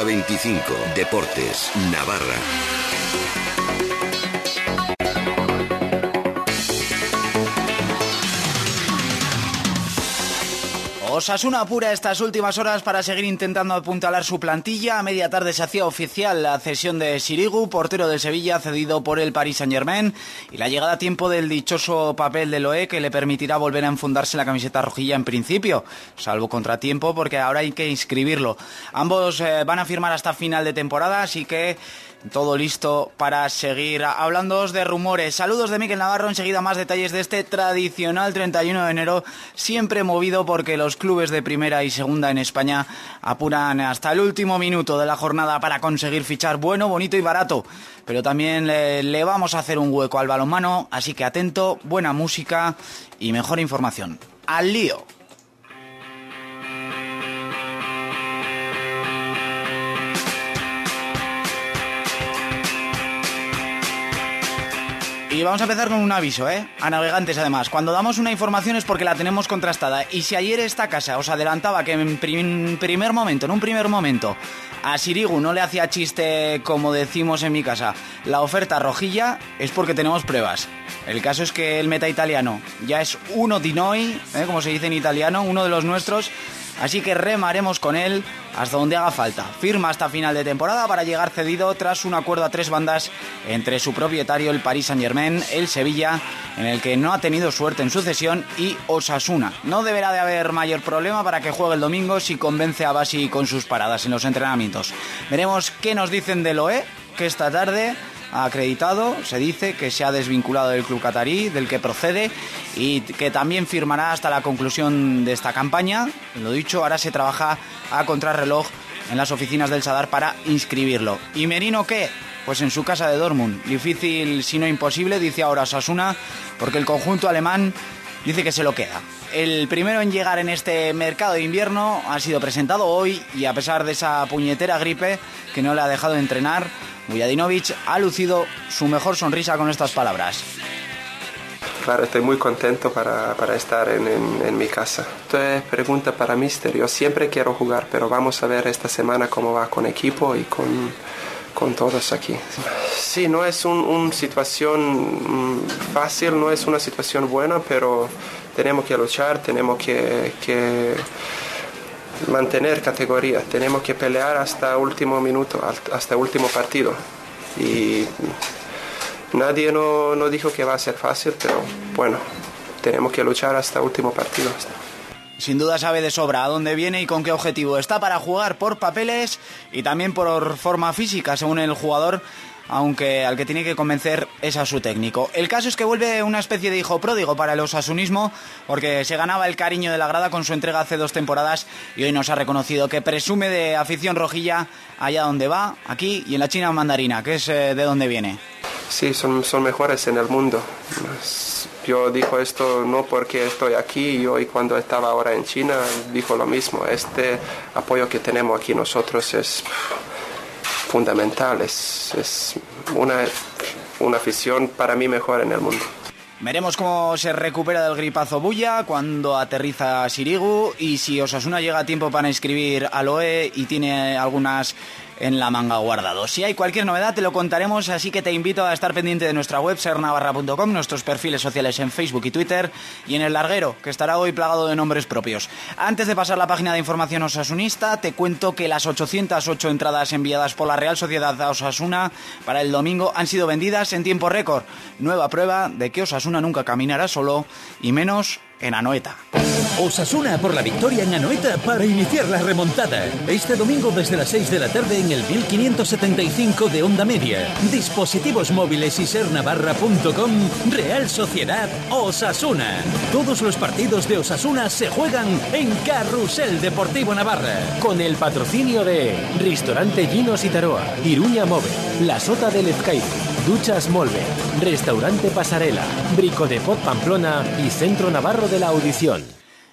Hora 25. Deportes. Navarra. Osasuna apura estas últimas horas para seguir intentando apuntalar su plantilla. A media tarde se hacía oficial la cesión de Sirigu, portero de Sevilla, cedido por el Paris Saint Germain, y la llegada a tiempo del dichoso papel de Loé que le permitirá volver a enfundarse la camiseta rojilla en principio, salvo contratiempo porque ahora hay que inscribirlo. Ambos eh, van a firmar hasta final de temporada, así que todo listo para seguir hablando de rumores. Saludos de Miguel Navarro, enseguida más detalles de este tradicional 31 de enero, siempre movido porque los clubes de primera y segunda en España apuran hasta el último minuto de la jornada para conseguir fichar bueno, bonito y barato. Pero también le, le vamos a hacer un hueco al balonmano, así que atento, buena música y mejor información. ¡Al lío! Y vamos a empezar con un aviso, ¿eh? A navegantes, además. Cuando damos una información es porque la tenemos contrastada. Y si ayer esta casa os adelantaba que en primer momento, en un primer momento, a Sirigu no le hacía chiste, como decimos en mi casa, la oferta rojilla, es porque tenemos pruebas. El caso es que el meta italiano ya es uno di noi, ¿eh? como se dice en italiano, uno de los nuestros Así que remaremos con él hasta donde haga falta. Firma hasta final de temporada para llegar cedido tras un acuerdo a tres bandas entre su propietario, el Paris Saint Germain, el Sevilla, en el que no ha tenido suerte en sucesión, y Osasuna. No deberá de haber mayor problema para que juegue el domingo si convence a Basi con sus paradas en los entrenamientos. Veremos qué nos dicen de Loé, que esta tarde acreditado, se dice que se ha desvinculado del club catarí, del que procede, y que también firmará hasta la conclusión de esta campaña. Lo dicho, ahora se trabaja a contrarreloj en las oficinas del Sadar para inscribirlo. ¿Y Merino qué? Pues en su casa de Dortmund. Difícil, si no imposible, dice ahora Sasuna, porque el conjunto alemán dice que se lo queda. El primero en llegar en este mercado de invierno ha sido presentado hoy y a pesar de esa puñetera gripe que no le ha dejado entrenar, Vujadinovic ha lucido su mejor sonrisa con estas palabras. Claro, estoy muy contento para, para estar en, en, mi casa. Esto es pregunta para Mister. Yo siempre quiero jugar, pero vamos a ver esta semana cómo va con equipo y con, con todos aquí. Sí, no es una situación mm, fácil, no es una situación buena, pero tenemos que luchar, tenemos que, que mantener categoría, tenemos que pelear hasta último minuto, hasta último partido. Y nadie no, no dijo que va a ser fácil, pero bueno, tenemos que luchar hasta último partido. Sin duda sabe de sobra a dónde viene y con qué objetivo. Está para jugar por papeles y también por forma física, según el jugador aunque al que tiene que convencer es a su técnico. El caso es que vuelve una especie de hijo pródigo para el osasunismo, porque se ganaba el cariño de la grada con su entrega hace dos temporadas y hoy nos ha reconocido que presume de afición rojilla allá donde va, aquí y en la China mandarina, que es eh, de donde viene. Sí, son, son mejores en el mundo. Yo digo esto no porque estoy aquí, y hoy cuando estaba ahora en China dijo lo mismo. Este apoyo que tenemos aquí nosotros es fundamental, es, es una, una afición para mí mejor en el mundo. Veremos cómo se recupera del gripazo Bulla cuando aterriza Sirigu y si Osasuna llega a tiempo para inscribir a Loe y tiene algunas en la manga guardado. Si hay cualquier novedad te lo contaremos, así que te invito a estar pendiente de nuestra web sernavarra.com, nuestros perfiles sociales en Facebook y Twitter y en el larguero, que estará hoy plagado de nombres propios. Antes de pasar la página de información osasunista, te cuento que las 808 entradas enviadas por la Real Sociedad a Osasuna para el domingo han sido vendidas en tiempo récord. Nueva prueba de que Osasuna nunca caminará solo y menos en Anoeta. Osasuna por la victoria en Anoeta para iniciar la remontada. Este domingo desde las 6 de la tarde en el 1575 de Onda Media. Dispositivos móviles y sernavarra.com. Real Sociedad Osasuna. Todos los partidos de Osasuna se juegan en Carrusel Deportivo Navarra. Con el patrocinio de Restaurante Ginos y Taroa, Iruña Move, La Sota del Ezcaide, Duchas Molve, Restaurante Pasarela, Brico de Pot Pamplona y Centro Navarro de la Audición.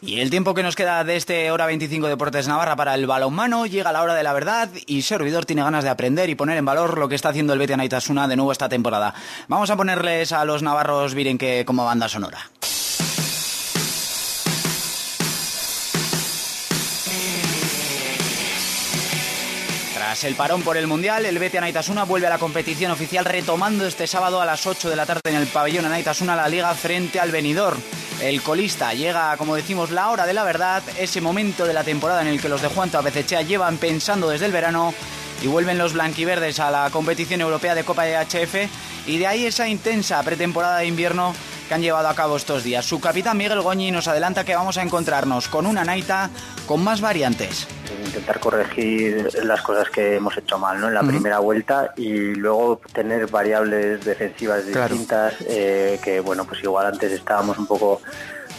Y el tiempo que nos queda de este hora 25 Deportes Navarra para el balonmano llega la hora de la verdad y Servidor tiene ganas de aprender y poner en valor lo que está haciendo el Betia Naitasuna de nuevo esta temporada. Vamos a ponerles a los navarros que como banda sonora. Tras el parón por el Mundial, el Betis Anaitasuna vuelve a la competición oficial retomando este sábado a las 8 de la tarde en el pabellón Anaitasuna la liga frente al Benidorm. El colista llega, como decimos, la hora de la verdad, ese momento de la temporada en el que los de Juan Abecechea llevan pensando desde el verano y vuelven los blanquiverdes a la competición europea de Copa de HF y de ahí esa intensa pretemporada de invierno que han llevado a cabo estos días. Su capitán Miguel Goñi nos adelanta que vamos a encontrarnos con una Naita con más variantes. Intentar corregir las cosas que hemos hecho mal ¿no? en la primera vuelta y luego tener variables defensivas distintas eh, que bueno pues igual antes estábamos un poco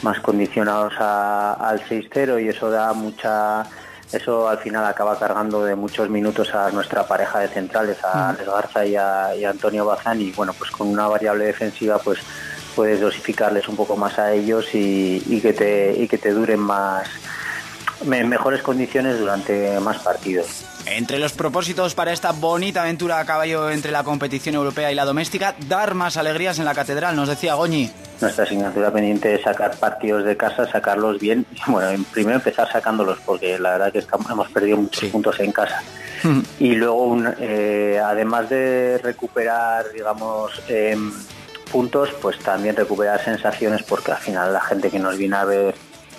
más condicionados al 6-0 y eso da mucha eso al final acaba cargando de muchos minutos a nuestra pareja de centrales, a Alex Garza y a, Antonio Bazán y bueno pues con una variable defensiva pues puedes dosificarles un poco más a ellos y, que, te, y que te duren más en mejores condiciones durante más partidos. Entre los propósitos para esta bonita aventura a caballo entre la competición europea y la doméstica, dar más alegrías en la catedral, nos decía Goñi. Nuestra asignatura pendiente es sacar partidos de casa, sacarlos bien. Bueno, primero empezar sacándolos, porque la verdad que hemos perdido muchos puntos en casa. Hmm. Y luego, eh, además de recuperar, digamos, em, puntos, pues también recuperar sensaciones porque al final la gente que nos viene a ver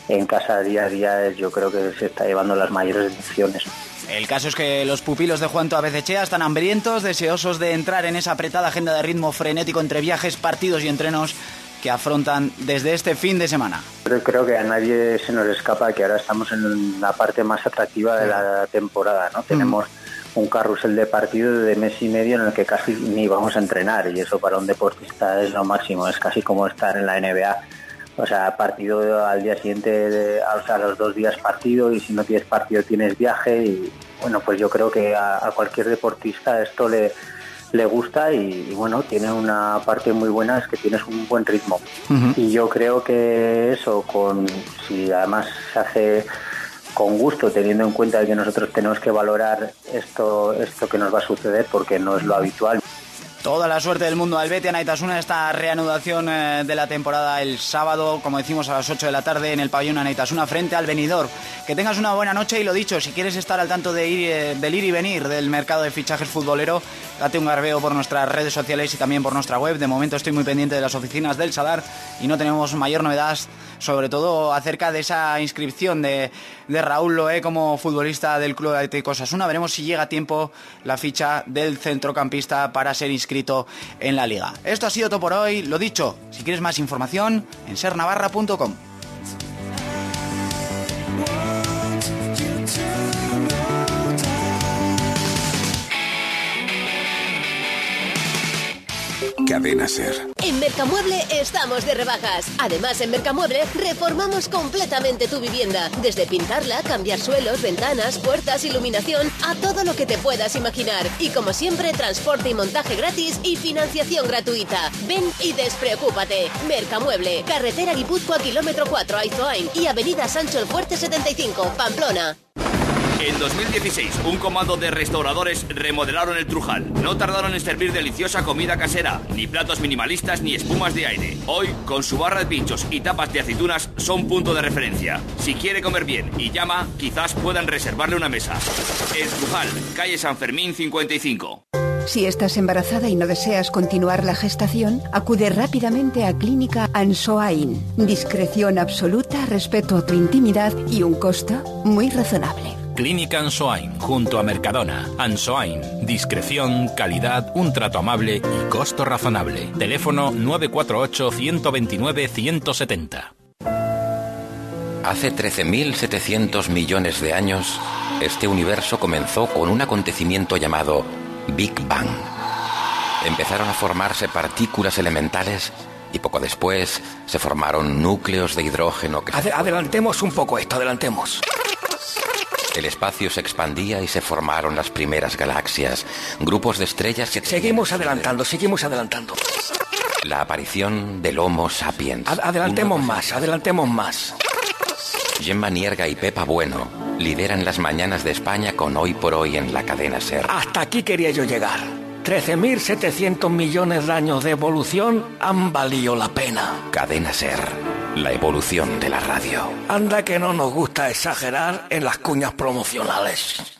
en casa día a día yo creo que se está llevando las mayores decisiones. El caso es que los pupilos de Juan Abecechea están hambrientos, deseosos de entrar en esa apretada agenda de ritmo frenético entre viajes, partidos y entrenos que afrontan desde este fin de semana. creo que a nadie se nos escapa que ahora estamos en la parte más atractiva de la temporada, ¿no? Tenemos un carrusel de partido de mes y medio en el que casi ni vamos a entrenar y eso para un deportista es lo máximo, es casi como estar en la NBA. O sea, partido al día siguiente, o sea, los dos días partido y si no tienes partido tienes viaje y bueno, pues yo creo que a, cualquier deportista esto le, le gusta y, bueno, tiene una parte muy buena, es que tienes un buen ritmo. Y yo creo que eso, con si además se hace con gusto, teniendo en cuenta que nosotros tenemos que valorar esto, esto que nos va a suceder porque no es lo habitual. Toda la suerte del mundo al Betis Anaitasuna esta reanudación eh, de la temporada el sábado, como decimos a las 8 de la tarde en el pabellón Anaitasuna frente al venidor. Que tengas una buena noche y lo dicho, si quieres estar al tanto de ir, eh, del ir y venir del mercado de fichajes futbolero, date un garbeo por nuestras redes sociales y también por nuestra web. De momento estoy muy pendiente de las oficinas del Sadar y no tenemos mayor novedad sobre todo acerca de esa inscripción de, Raúl Loé como futbolista del Club Atlético Osasuna. Veremos si llega a tiempo la ficha del centrocampista para ser inscrito en la liga. Esto ha sido todo por hoy. Lo dicho, si quieres más información, en sernavarra.com. Cadena Ser. En Mercamueble estamos de rebajas. Además, en Mercamueble reformamos completamente tu vivienda. Desde pintarla, cambiar suelos, ventanas, puertas, iluminación, a todo lo que te puedas imaginar. Y como siempre, transporte y montaje gratis y financiación gratuita. Ven y despreocúpate. Mercamueble, carretera Guipúzcoa, kilómetro 4, Aizoain y avenida Sancho el Fuerte 75, Pamplona. En 2016, un comando de restauradores remodelaron el Trujal. No tardaron en servir deliciosa comida casera, ni platos minimalistas ni espumas de aire. Hoy, con su barra de pinchos y tapas de aceitunas, son punto de referencia. Si quiere comer bien y llama, quizás puedan reservarle una mesa. El Trujal, calle San Fermín 55. Si estás embarazada y no deseas continuar la gestación, acude rápidamente a Clínica Ansoain. Discreción absoluta, respeto a tu intimidad y un costo muy razonable. Clínica Ansoain, junto a Mercadona. Ansoain, discreción, calidad, un trato amable y costo razonable. Teléfono 948-129-170. Hace 13.700 millones de años, este universo comenzó con un acontecimiento llamado Big Bang. Empezaron a formarse partículas elementales y poco después se formaron núcleos de hidrógeno que... adelantemos un poco esto, adelantemos. El espacio se expandía y se formaron las primeras galaxias, grupos de estrellas que... Seguimos adelantando, seguimos adelantando. La aparición del Homo sapiens. adelantemos más, adelantemos más. Gemma Nierga y Pepa Bueno lideran las mañanas de España con Hoy por Hoy en la cadena SER. Hasta aquí quería yo llegar. 13.700 millones de años de evolución han valido la pena. Cadena SER la evolución de la radio. Anda que no nos gusta exagerar en las cuñas promocionales.